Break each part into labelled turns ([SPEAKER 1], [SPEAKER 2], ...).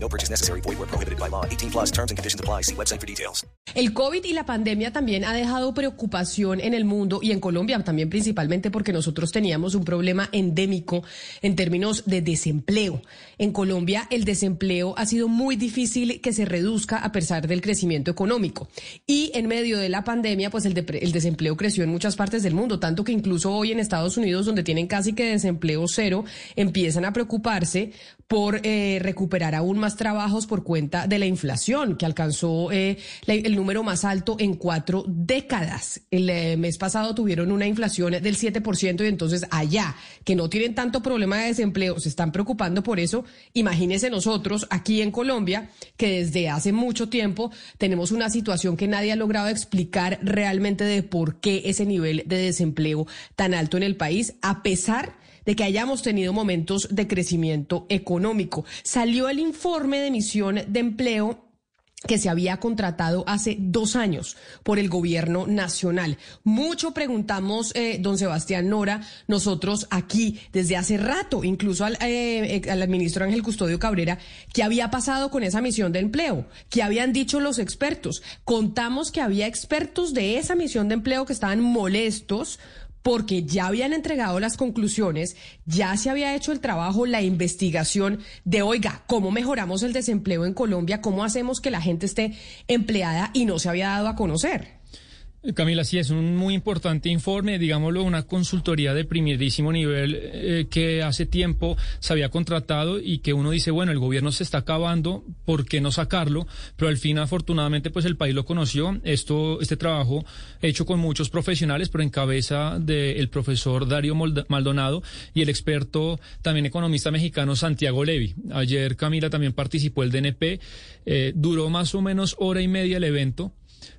[SPEAKER 1] No purchase necessary. Void where prohibited by law. 18 plus terms and conditions apply. See website for details.
[SPEAKER 2] El COVID y la pandemia también ha dejado preocupación en el mundo y en Colombia también principalmente porque nosotros teníamos un problema endémico en términos de desempleo. En Colombia el desempleo ha sido muy difícil que se reduzca a pesar del crecimiento económico. Y en medio de la pandemia pues el, el desempleo creció en muchas partes del mundo, tanto que incluso hoy en Estados Unidos donde tienen casi que desempleo cero, empiezan a preocuparse por eh, recuperar aún más trabajos por cuenta de la inflación, que alcanzó eh, el número más alto en cuatro décadas. El eh, mes pasado tuvieron una inflación del 7% y entonces allá, que no tienen tanto problema de desempleo, se están preocupando por eso. Imagínense nosotros aquí en Colombia, que desde hace mucho tiempo tenemos una situación que nadie ha logrado explicar realmente de por qué ese nivel de desempleo tan alto en el país, a pesar de que hayamos tenido momentos de crecimiento económico. Salió el informe de emisión de empleo que se había contratado hace dos años por el gobierno nacional. Mucho preguntamos, eh, don Sebastián Nora, nosotros aquí desde hace rato, incluso al, eh, eh, al ministro Ángel Custodio Cabrera, qué había pasado con esa misión de empleo, qué habían dicho los expertos. Contamos que había expertos de esa misión de empleo que estaban molestos porque ya habían entregado las conclusiones, ya se había hecho el trabajo, la investigación de, oiga, ¿cómo mejoramos el desempleo en Colombia? ¿Cómo hacemos que la gente esté empleada y no se había dado a conocer?
[SPEAKER 3] Camila, sí, es un muy importante informe, digámoslo, una consultoría de primerísimo nivel eh, que hace tiempo se había contratado y que uno dice, bueno, el gobierno se está acabando, ¿por qué no sacarlo? Pero al fin, afortunadamente, pues el país lo conoció. Esto, este trabajo hecho con muchos profesionales, pero en cabeza del profesor Darío Maldonado y el experto, también economista mexicano Santiago Levi. Ayer Camila también participó el DNP, eh, duró más o menos hora y media el evento.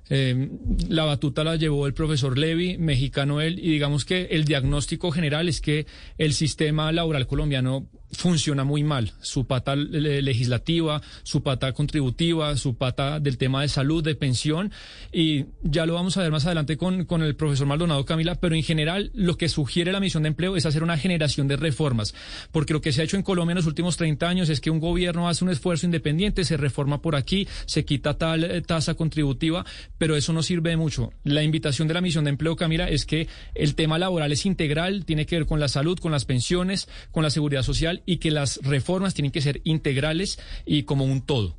[SPEAKER 3] Eh, la batuta la llevó el profesor Levy, mexicano él, y digamos que el diagnóstico general es que el sistema laboral colombiano funciona muy mal. Su pata le- legislativa, su pata contributiva, su pata del tema de salud, de pensión, y ya lo vamos a ver más adelante con, con el profesor Maldonado Camila, pero en general lo que sugiere la misión de empleo es hacer una generación de reformas, porque lo que se ha hecho en Colombia en los últimos 30 años es que un gobierno hace un esfuerzo independiente, se reforma por aquí, se quita tal eh, tasa contributiva, pero eso no sirve de mucho. La invitación de la misión de empleo, Camila, es que el tema laboral es integral, tiene que ver con la salud, con las pensiones, con la seguridad social y que las reformas tienen que ser integrales y como un todo.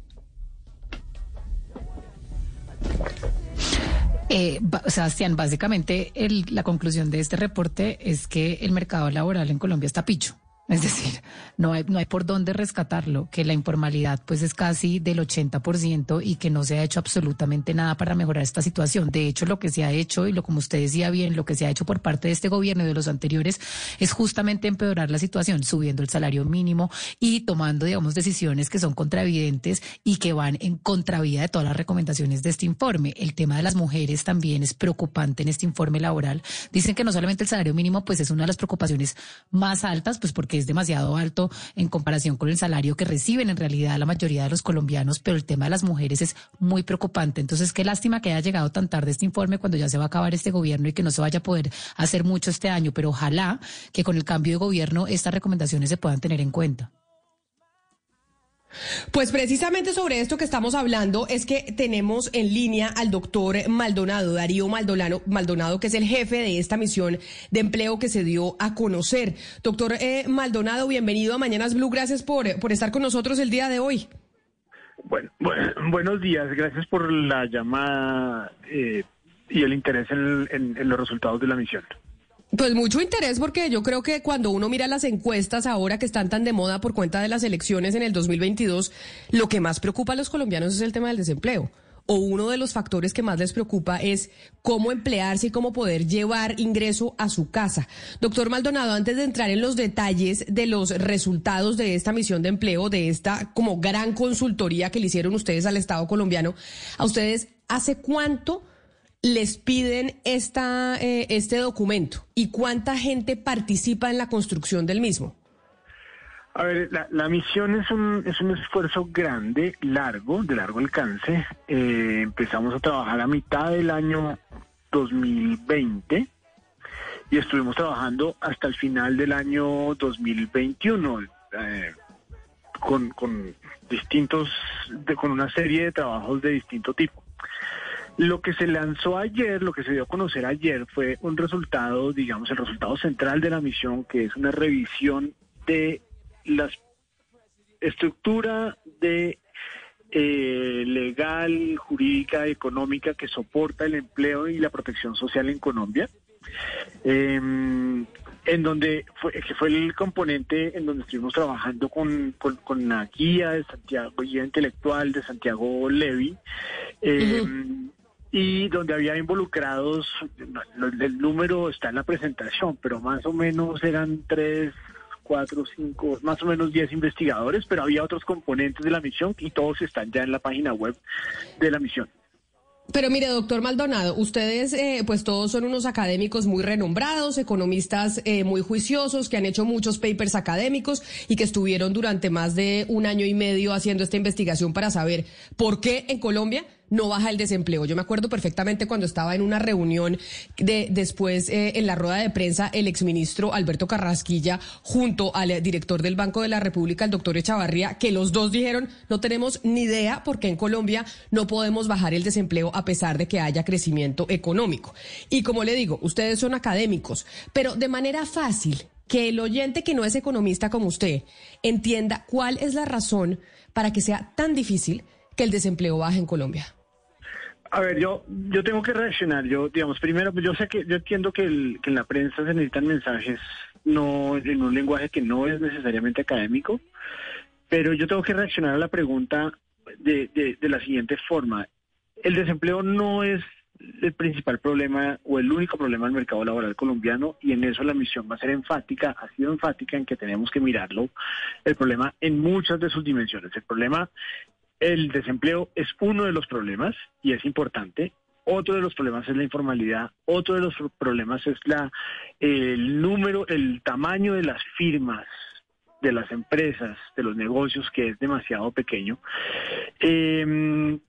[SPEAKER 4] Eh, ba- Sebastián, básicamente la conclusión de este reporte es que el mercado laboral en Colombia está picho. Es decir, no hay, no hay por dónde rescatarlo, que la informalidad pues es casi del 80% y que no se ha hecho absolutamente nada para mejorar esta situación. De hecho, lo que se ha hecho y lo como usted decía bien, lo que se ha hecho por parte de este gobierno y de los anteriores es justamente empeorar la situación, subiendo el salario mínimo y tomando, digamos, decisiones que son contravidentes y que van en contravía de todas las recomendaciones de este informe. El tema de las mujeres también es preocupante en este informe laboral. Dicen que no solamente el salario mínimo pues es una de las preocupaciones más altas, pues porque es demasiado alto en comparación con el salario que reciben en realidad la mayoría de los colombianos, pero el tema de las mujeres es muy preocupante. Entonces, qué lástima que haya llegado tan tarde este informe cuando ya se va a acabar este gobierno y que no se vaya a poder hacer mucho este año, pero ojalá que con el cambio de gobierno estas recomendaciones se puedan tener en cuenta.
[SPEAKER 2] Pues precisamente sobre esto que estamos hablando es que tenemos en línea al doctor Maldonado, Darío Maldonado, Maldonado, que es el jefe de esta misión de empleo que se dio a conocer. Doctor eh, Maldonado, bienvenido a Mañanas Blue. Gracias por, por estar con nosotros el día de hoy.
[SPEAKER 5] Bueno, bu- buenos días, gracias por la llamada eh, y el interés en los resultados de la misión.
[SPEAKER 2] Pues mucho interés porque yo creo que cuando uno mira las encuestas ahora que están tan de moda por cuenta de las elecciones en el 2022, lo que más preocupa a los colombianos es el tema del desempleo. O uno de los factores que más les preocupa es cómo emplearse y cómo poder llevar ingreso a su casa. Doctor Maldonado, antes de entrar en los detalles de los resultados de esta misión de empleo, de esta como gran consultoría que le hicieron ustedes al Estado colombiano, a ustedes ¿hace cuánto les piden esta, eh, este documento y cuánta gente participa en la construcción del mismo?
[SPEAKER 5] A ver, la, misión es un, es un esfuerzo grande, largo, de largo alcance. Eh, empezamos a trabajar a mitad del año 2020 y estuvimos trabajando hasta el final del año 2021 eh, con, con distintos, con una serie de trabajos de distinto tipo. Lo que se lanzó ayer, lo que se dio a conocer ayer fue un resultado, digamos, el resultado central de la misión, que es una revisión de la estructura de eh, legal, jurídica, económica que soporta el empleo y la protección social en Colombia. Em, en donde fue, que fue el componente en donde estuvimos trabajando con, con, la guía de Santiago, guía intelectual de Santiago Levy, em, y donde había involucrados, el número está en la presentación, pero más o menos eran tres, cuatro, cinco, más o menos diez investigadores, pero había otros componentes de la misión y todos están ya en la página web de la misión.
[SPEAKER 2] Pero mire, doctor Maldonado, ustedes eh, pues todos son unos académicos muy renombrados, economistas eh, muy juiciosos, que han hecho muchos papers académicos y que estuvieron durante más de un año y medio haciendo esta investigación para saber por qué en Colombia no baja el desempleo. Yo me acuerdo perfectamente cuando estaba en una reunión de después eh, en la rueda de prensa el exministro Alberto Carrasquilla junto al director del Banco de la República, el doctor Echavarría, que los dos dijeron no tenemos ni idea por qué en Colombia no podemos bajar el desempleo a pesar de que haya crecimiento económico. Y como le digo, ustedes son académicos, pero de manera fácil, que el oyente que no es economista como usted entienda cuál es la razón para que sea tan difícil que el desempleo baje en Colombia.
[SPEAKER 5] A ver, yo yo tengo que reaccionar. Yo, digamos, primero, yo sé que yo entiendo que, en la prensa se necesitan mensajes no en un lenguaje que no es necesariamente académico, pero yo tengo que reaccionar a la pregunta de, de, la siguiente forma. El desempleo no es el principal problema o el único problema del mercado laboral colombiano y en eso la misión va a ser enfática, ha sido enfática en que tenemos que mirarlo, el problema en muchas de sus dimensiones. El problema el desempleo es uno de los problemas y es importante. Otro de los problemas es la informalidad. Otro de los problemas es la el número, el tamaño de las firmas, de las empresas, de los negocios que es demasiado pequeño. Em,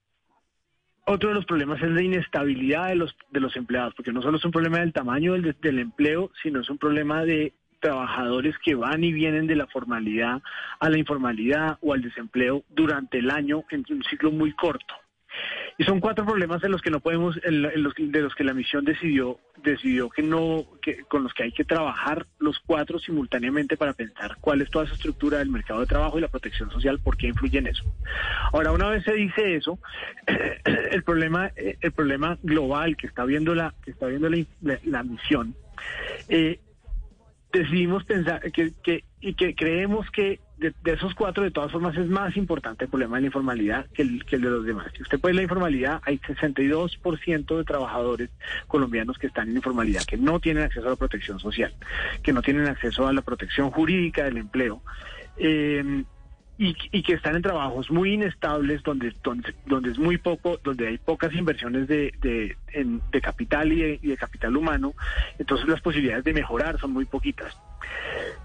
[SPEAKER 5] otro de los problemas es la inestabilidad de los de los empleados, porque no solo es un problema del tamaño del, del empleo, sino es un problema de trabajadores que van y vienen de la formalidad a la informalidad o al desempleo durante el año en un ciclo muy corto. Y son cuatro problemas de los que no podemos, los, de los que la misión decidió, decidió que no, que, con los que hay que trabajar los cuatro simultáneamente para pensar cuál es toda esa estructura del mercado de trabajo y la protección social, por qué influye en eso. Ahora, una vez se dice eso, el problema, el problema global que está viendo la, que está viendo la, misión, eh, decidimos pensar que, que, y que creemos que de, esos cuatro, de todas formas, es más importante el problema de la informalidad que el, que el de los demás. Si usted puede la informalidad, hay 62% de trabajadores colombianos que están en informalidad, que no tienen acceso a la protección social, que no tienen acceso a la protección jurídica del empleo. Eh, y, que están en trabajos muy inestables donde, donde, donde es muy poco, donde hay pocas inversiones de, de, de capital y de, capital humano, entonces las posibilidades de mejorar son muy poquitas.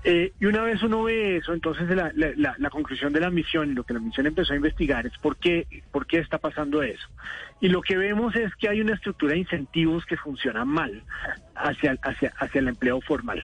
[SPEAKER 5] Eh, y una vez uno ve eso, entonces la, la, la, conclusión de la misión y lo que la misión empezó a investigar es por qué, por qué está pasando eso. Y lo que vemos es que hay una estructura de incentivos que funciona mal hacia, hacia, hacia el empleo formal.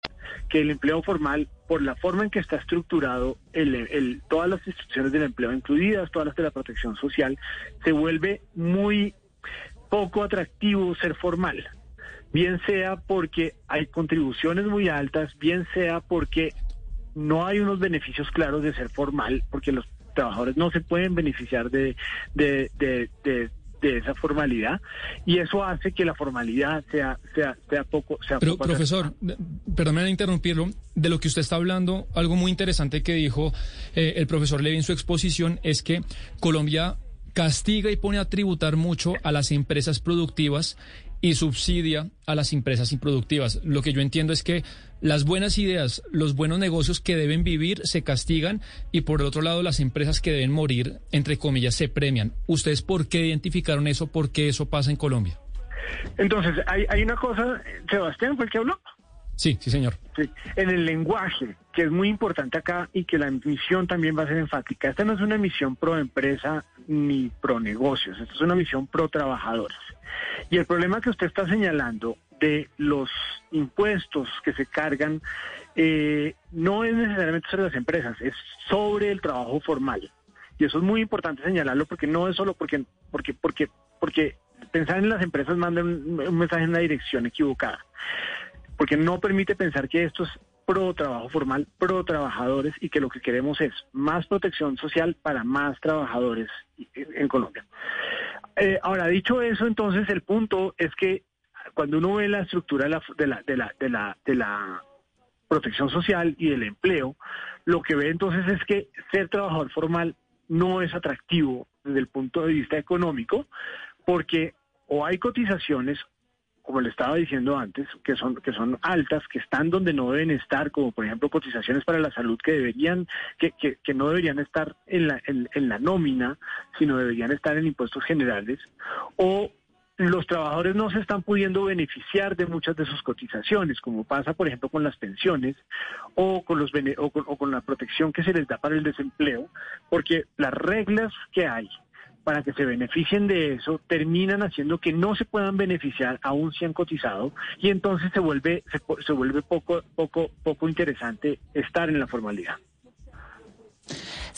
[SPEAKER 5] Que el empleo formal, por la forma en que está estructurado, el, todas las instituciones del empleo, incluidas todas las de la protección social, se vuelve muy poco atractivo ser formal. Bien sea porque hay contribuciones muy altas, bien sea porque no hay unos beneficios claros de ser formal, porque los trabajadores no se pueden beneficiar de, de, de de esa formalidad y eso hace que la formalidad sea sea sea poco sea
[SPEAKER 3] Pero
[SPEAKER 5] poco
[SPEAKER 3] profesor, perdóneme interrumpirlo, de lo que usted está hablando, algo muy interesante que dijo eh, el profesor Levy en su exposición es que Colombia castiga y pone a tributar mucho a las empresas productivas y subsidia a las empresas improductivas. Lo que yo entiendo es que las buenas ideas, los buenos negocios que deben vivir se castigan y por el otro lado las empresas que deben morir, entre comillas, se premian. ¿Ustedes por qué identificaron eso? ¿Por qué eso pasa en Colombia?
[SPEAKER 5] Entonces, hay, hay una cosa, Sebastián fue el que habló.
[SPEAKER 3] Sí, sí, señor.
[SPEAKER 5] En el lenguaje, que es muy importante acá y que la misión también va a ser enfática. Esta no es una misión pro empresa ni pro negocios, esta es una misión pro trabajadores. Y el problema que usted está señalando de los impuestos que se cargan eh, no es necesariamente sobre las empresas, es sobre el trabajo formal. Y eso es muy importante señalarlo porque no es solo porque, porque, porque, porque pensar en las empresas manda un, un mensaje en la dirección equivocada. Porque no permite pensar que esto es pro trabajo formal, pro trabajadores y que lo que queremos es más protección social para más trabajadores en Colombia. Eh, ahora, dicho eso, entonces el punto es que cuando uno ve la estructura de la, de la, de la, de la, de la protección social y del empleo, lo que ve entonces es que ser trabajador formal no es atractivo desde el punto de vista económico, porque o hay cotizaciones, como le estaba diciendo antes, que son, que son altas, que están donde no deben estar, como por ejemplo cotizaciones para la salud que deberían, que, que, no deberían estar en la, en, en la nómina, sino deberían estar en impuestos generales, o los trabajadores no se están pudiendo beneficiar de muchas de sus cotizaciones, como pasa, por ejemplo, con las pensiones o con, los o con, o con la protección que se les da para el desempleo, porque las reglas que hay para que se beneficien de eso terminan haciendo que no se puedan beneficiar aún si han cotizado y entonces se vuelve se, se vuelve poco poco poco interesante estar en la formalidad.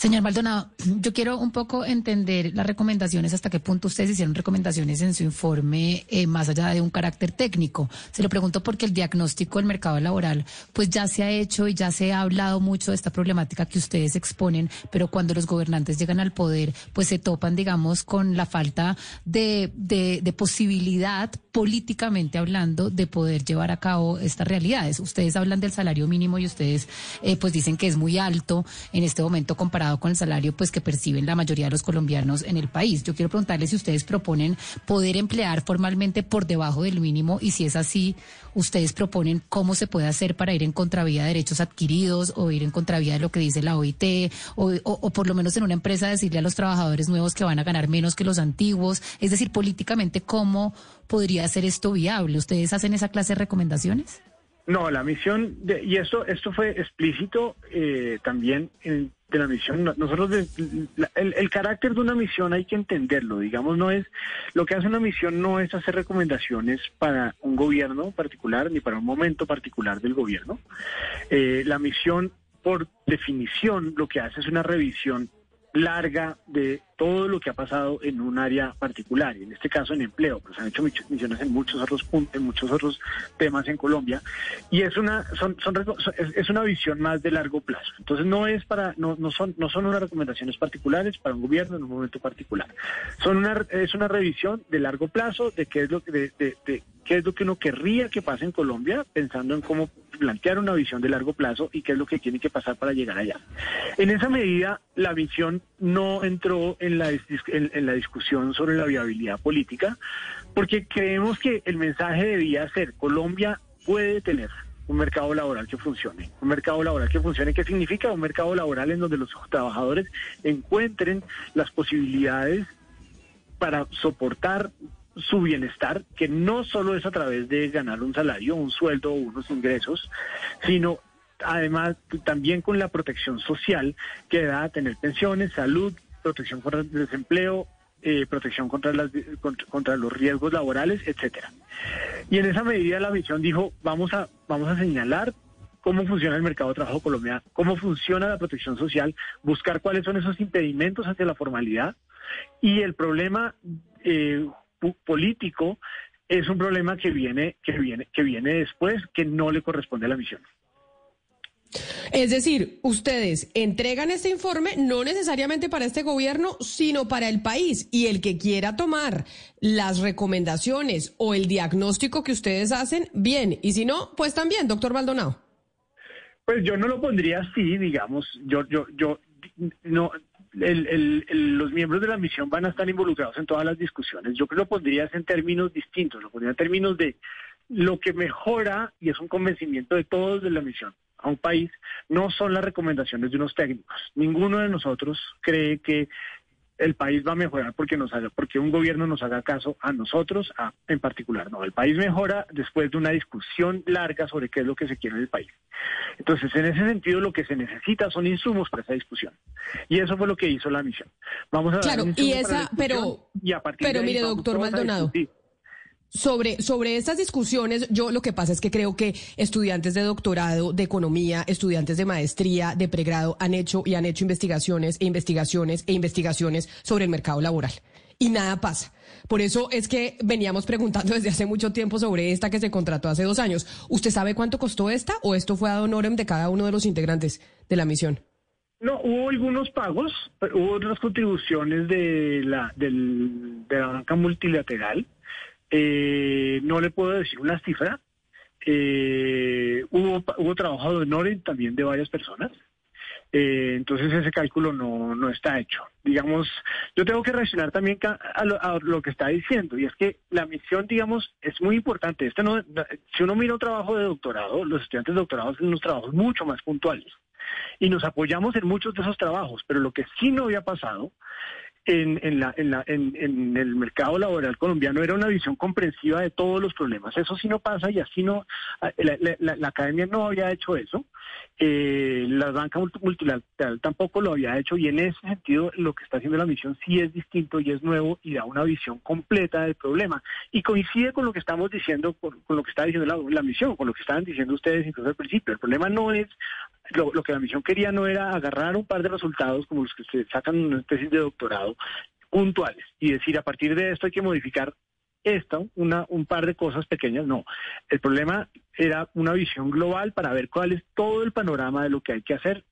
[SPEAKER 4] Señor Maldonado, yo quiero un poco entender las recomendaciones, hasta qué punto ustedes hicieron recomendaciones en su informe, eh, más allá de un carácter técnico. Se lo pregunto porque el diagnóstico del mercado laboral, pues ya se ha hecho y ya se ha hablado mucho de esta problemática que ustedes exponen, pero cuando los gobernantes llegan al poder, pues se topan, digamos, con la falta de, de, de posibilidad, políticamente hablando, de poder llevar a cabo estas realidades. Ustedes hablan del salario mínimo y ustedes, eh, pues dicen que es muy alto en este momento comparado con el salario pues que perciben la mayoría de los colombianos en el país. Yo quiero preguntarles si ustedes proponen poder emplear formalmente por debajo del mínimo y si es así, ustedes proponen cómo se puede hacer para ir en contravía de derechos adquiridos o ir en contravía de lo que dice la OIT o, o- o por lo menos en una empresa decirle a los trabajadores nuevos que van a ganar menos que los antiguos. Es decir, políticamente, ¿cómo podría ser esto viable? ¿Ustedes hacen esa clase de recomendaciones?
[SPEAKER 5] No, la misión, de, y esto, esto fue explícito eh, también en, de la misión. No- Nosotros, la- el, el carácter de una misión hay que entenderlo, digamos, no es, lo que hace una misión no es hacer recomendaciones para un gobierno particular ni para un momento particular del gobierno. Eh, la misión, por definición, lo que hace es una revisión larga de todo lo que ha pasado en un área particular, y en este caso en empleo, pues han hecho misiones en muchos otros puntos, en muchos otros temas en Colombia, y es una son, son es, una visión más de largo plazo. Entonces no es para no, no son no son unas recomendaciones particulares para un gobierno en un momento particular. Son una es una revisión de largo plazo de qué es lo que de qué es lo que uno querría que pase en Colombia, pensando en cómo plantear una visión de largo plazo y qué es lo que tiene que pasar para llegar allá. En esa medida, la visión no entró en la, en la discusión sobre la viabilidad política, porque creemos que el mensaje debía ser Colombia puede tener un mercado laboral que funcione. Un mercado laboral que funcione, ¿qué significa? Un mercado laboral en donde los trabajadores encuentren las posibilidades para soportar su bienestar, que no solo es a través de ganar un salario, un sueldo o unos ingresos, sino además también con la protección social que da tener pensiones, salud, protección contra el desempleo, eh, protección contra, las, contra, los riesgos laborales, etcétera. Y en esa medida la misión dijo, vamos a, vamos a señalar cómo funciona el mercado de trabajo colombiano, cómo funciona la protección social, buscar cuáles son esos impedimentos hacia la formalidad y el problema eh, político es un problema que viene que viene que viene después que no le corresponde a la misión.
[SPEAKER 2] Es decir, ustedes entregan este informe no necesariamente para este gobierno, sino para el país. Y el que quiera tomar las recomendaciones o el diagnóstico que ustedes hacen, bien. Y si no, pues también, doctor Maldonado.
[SPEAKER 5] Pues yo no lo pondría así, digamos. Yo, yo, yo, no, los miembros de la misión van a estar involucrados en todas las discusiones. Yo creo que lo pondría en términos distintos, lo pondría en términos de lo que mejora, y es un convencimiento de todos de la misión, a un país, no son las recomendaciones de unos técnicos. Ninguno de nosotros cree que el país va a mejorar porque nos haga, porque un gobierno nos haga caso a nosotros en particular. No, el país mejora después de una discusión larga sobre qué es lo que se quiere en el país. Entonces, en ese sentido, lo que se necesita son insumos para esa discusión. Y eso fue lo que hizo la misión. Vamos a
[SPEAKER 2] claro, y esa, pero,
[SPEAKER 5] y a partir
[SPEAKER 2] pero
[SPEAKER 5] de
[SPEAKER 2] mire, doctor Maldonado. Sobre, sobre estas discusiones, yo lo que pasa es que creo que estudiantes de doctorado, de economía, estudiantes de maestría, de pregrado, han hecho y han hecho investigaciones e investigaciones e investigaciones sobre el mercado laboral. Y nada pasa. Por eso es que veníamos preguntando desde hace mucho tiempo sobre esta que se contrató hace dos años. ¿Usted sabe cuánto costó esta o esto fue ad honorem de cada uno de los integrantes de la misión?
[SPEAKER 5] No, hubo algunos pagos, hubo otras contribuciones de la, del, de la banca multilateral eh, no le puedo decir una cifra. Eh, hubo, hubo trabajo de también de varias personas. Eh, entonces ese cálculo no, no está hecho. Digamos, yo tengo que reaccionar también a lo, que está diciendo, y es que la misión, digamos, es muy importante. Este no, si uno mira un trabajo de doctorado, los estudiantes de doctorado hacen unos trabajos mucho más puntuales. Y nos apoyamos en muchos de esos trabajos, pero lo que sí no había pasado en, en, la, en, la, en, el mercado laboral colombiano era una visión comprensiva de todos los problemas. Eso sí no pasa y así no, ah, la, academia no había hecho eso, eh, la banca multilateral tampoco lo había hecho y en ese sentido lo que está haciendo la misión sí es distinto y es nuevo y da una visión completa del problema. Y coincide con lo que estamos diciendo, con, lo que está diciendo la, la misión, con lo que estaban diciendo ustedes incluso al principio. El problema no es lo, que la misión quería no era agarrar un par de resultados como los que se sacan en una especie de doctorado puntuales y decir a partir de esto hay que modificar esto, una, un par de cosas pequeñas, no. El problema era una visión global para ver cuál es todo el panorama de lo que hay que hacer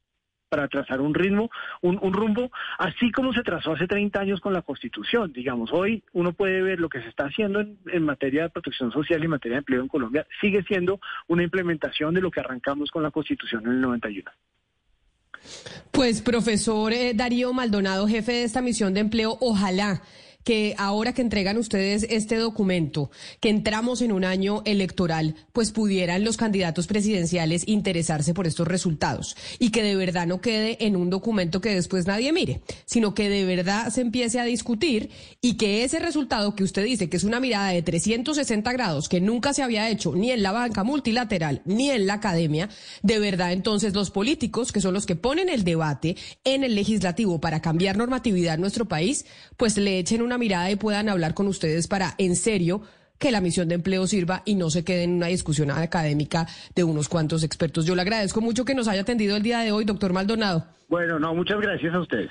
[SPEAKER 5] para trazar un ritmo, un, rumbo, así como se trazó hace 30 años con la Constitución. Digamos, hoy uno puede ver lo que se está haciendo en, materia de protección social y en materia de empleo en Colombia, sigue siendo una implementación de lo que arrancamos con la Constitución en el 91.
[SPEAKER 2] Pues profesor eh, Darío Maldonado, jefe de esta misión de empleo, ojalá que ahora que entregan ustedes este documento, que entramos en un año electoral, pues pudieran los candidatos presidenciales interesarse por estos resultados. Y que de verdad no quede en un documento que después nadie mire, sino que de verdad se empiece a discutir y que ese resultado que usted dice que es una mirada de 360 grados que nunca se había hecho ni en la banca multilateral ni en la academia, de verdad entonces los políticos, que son los que ponen el debate en el legislativo para cambiar normatividad en nuestro país, pues le echen una mirada y puedan hablar con ustedes para, en serio, que la misión de empleo sirva y no se quede en una discusión académica de unos cuantos expertos. Yo le agradezco mucho que nos haya atendido el día de hoy, doctor Maldonado.
[SPEAKER 5] Bueno, no, muchas gracias a ustedes.